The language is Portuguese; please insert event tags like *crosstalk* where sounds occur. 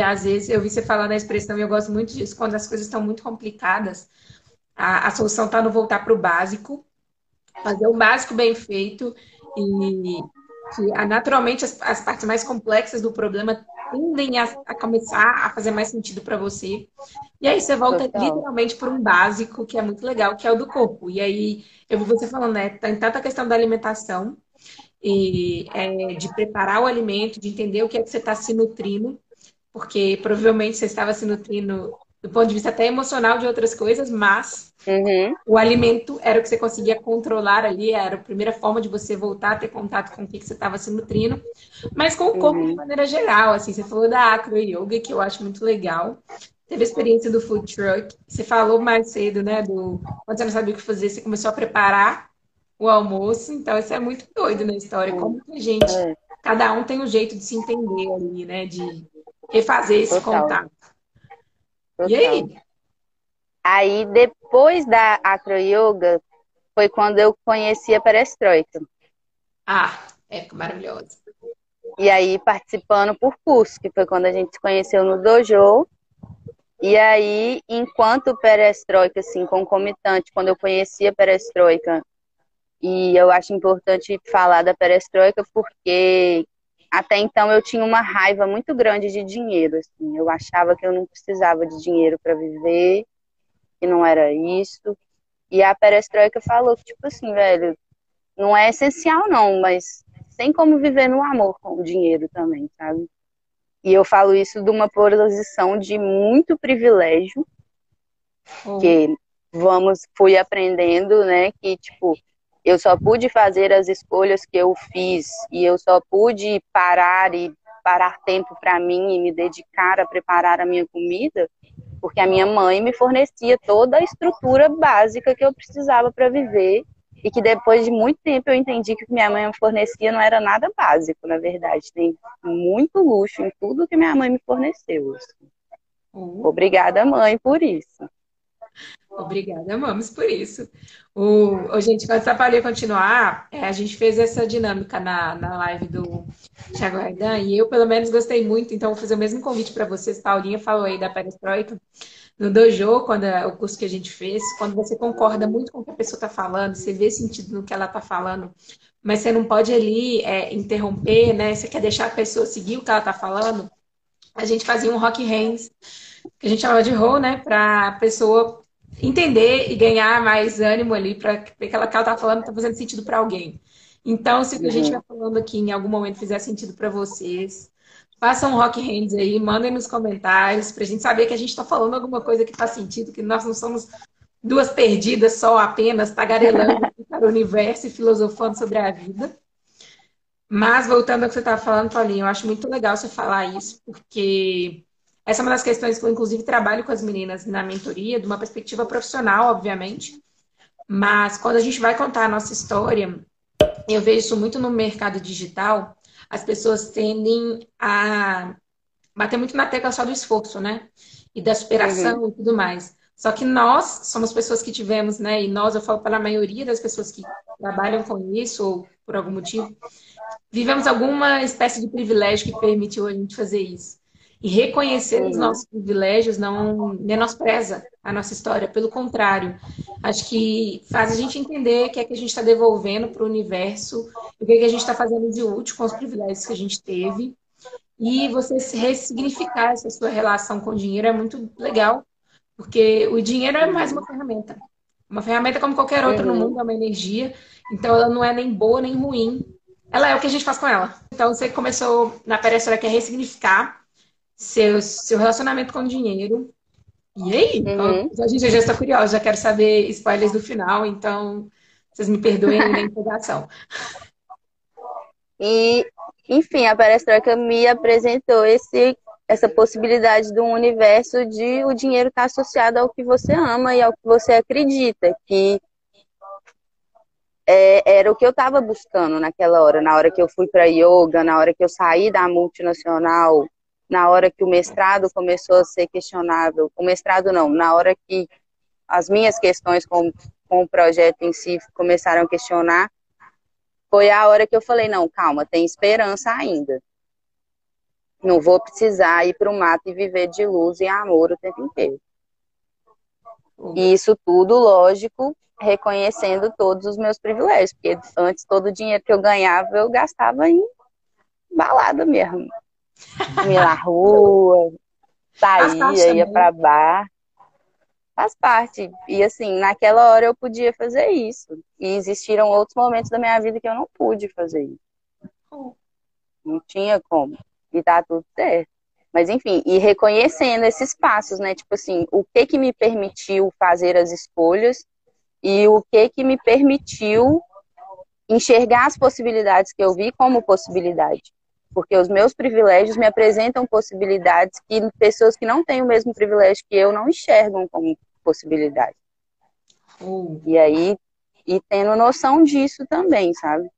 que às vezes eu vi você falar na expressão e eu gosto muito disso, quando as coisas estão muito complicadas, a, a solução está no voltar para o básico, fazer o básico bem feito e que ah, naturalmente as, as partes mais complexas do problema tendem a, a começar a fazer mais sentido para você. E aí você volta Total. literalmente para um básico que é muito legal, que é o do corpo. E aí eu vi você falando, né? Tem tanta questão da alimentação e é, de preparar o alimento, de entender o que é que você está se nutrindo, porque provavelmente você estava se nutrindo do ponto de vista até emocional de outras coisas, mas uhum. o alimento era o que você conseguia controlar ali, era a primeira forma de você voltar a ter contato com o que, você estava se nutrindo, mas com o corpo uhum. de maneira geral, assim, você falou da acro yoga, que eu acho muito legal, teve a experiência do food truck, você falou mais cedo, né, do quando você não sabia o que fazer, você começou a preparar o almoço, então isso é muito doido na história, como que a gente, é. cada um tem um jeito de se entender ali, né, de refazer esse Total. contato. E aí? Aí, depois da acro yoga, foi quando eu conheci a perestroika. Ah, é maravilhosa. E aí, participando por curso, que foi quando a gente se conheceu no dojo. E aí, enquanto perestroika, assim, concomitante, quando eu conheci a perestroika, e eu acho importante falar da perestroika porque até então eu tinha uma raiva muito grande de dinheiro, assim. Eu achava que eu não precisava de dinheiro para viver, que não era isso. E a perestroika falou que, tipo assim, velho, não é essencial não, mas tem como viver no amor com o dinheiro também, sabe? E eu falo isso de uma posição de muito privilégio, oh. que vamos, fui aprendendo, né, que, tipo, eu só pude fazer as escolhas que eu fiz e eu só pude parar e parar tempo para mim e me dedicar a preparar a minha comida porque a minha mãe me fornecia toda a estrutura básica que eu precisava para viver e que depois de muito tempo eu entendi que o que minha mãe me fornecia não era nada básico, na verdade. Tem muito luxo em tudo que minha mãe me forneceu. Uhum. Obrigada, mãe, por isso. Obrigada, amamos por isso. O, o gente, quando a Paulinha continuar, é, a gente fez essa dinâmica na, na live do Thiago Ardan e eu, pelo menos, gostei muito, então vou fazer o mesmo convite para vocês. Paulinha falou aí da perestroika. No dojo, quando é o curso que a gente fez, quando você concorda muito com o que a pessoa está falando, você vê sentido no que ela está falando, mas você não pode ali é, interromper, né? Você quer deixar a pessoa seguir o que ela está falando. A gente fazia um rock hands, que a gente chamava de roll, né? Para a pessoa entender e ganhar mais ânimo ali para que aquela que ela está falando está fazendo sentido para alguém. Então, se o que a gente uhum. falando aqui em algum momento fizer sentido para vocês, façam um rock hands aí, mandem nos comentários para a gente saber que a gente está falando alguma coisa que faz sentido, que nós não somos duas perdidas só apenas tagarelando *laughs* para o universo e filosofando sobre a vida. Mas voltando ao que você estava falando, Paulinho, eu acho muito legal você falar isso, porque essa é uma das questões que eu, inclusive, trabalho com as meninas na mentoria, de uma perspectiva profissional, obviamente. Mas quando a gente vai contar a nossa história, eu vejo isso muito no mercado digital, as pessoas tendem a bater muito na tecla só do esforço, né? E da superação uhum. e tudo mais. Só que nós somos pessoas que tivemos, né? E nós, eu falo para a maioria das pessoas que trabalham com isso, ou por algum motivo, vivemos alguma espécie de privilégio que permitiu a gente fazer isso. E reconhecer os nossos privilégios não menospreza a nossa história, pelo contrário, acho que faz a gente entender o que é que a gente está devolvendo para o universo, o que é que a gente está fazendo de útil com os privilégios que a gente teve. E você ressignificar essa sua relação com o dinheiro é muito legal, porque o dinheiro é mais uma ferramenta. Uma ferramenta como qualquer outra no mundo, é uma energia, então ela não é nem boa nem ruim. Ela é o que a gente faz com ela. Então você começou na perestra que é ressignificar seu, seu relacionamento com o dinheiro. E aí? Uhum. A gente já está curiosa, já quero saber spoilers do final, então vocês me perdoem na empolgação. E, enfim, a perestroika me apresentou esse, essa possibilidade de um universo de o dinheiro estar tá associado ao que você ama e ao que você acredita, que é, era o que eu estava buscando naquela hora, na hora que eu fui para yoga, na hora que eu saí da multinacional, na hora que o mestrado começou a ser questionável, o mestrado não, na hora que as minhas questões com, com o projeto em si começaram a questionar, foi a hora que eu falei, não, calma, tem esperança ainda. Não vou precisar ir para o mato e viver de luz e amor o tempo inteiro. E isso tudo, lógico, reconhecendo todos os meus privilégios, porque antes todo o dinheiro que eu ganhava eu gastava em balada mesmo. Ia na rua, saía, ia para bar. Faz parte. E assim, naquela hora eu podia fazer isso. E existiram outros momentos da minha vida que eu não pude fazer isso. Não tinha como. E tá tudo certo. Mas enfim, e reconhecendo esses passos, né? Tipo assim, o que que me permitiu fazer as escolhas e o que que me permitiu enxergar as possibilidades que eu vi como possibilidade. Porque os meus privilégios me apresentam possibilidades que pessoas que não têm o mesmo privilégio que eu não enxergam como possibilidade. Hum. E aí, e tendo noção disso também, sabe?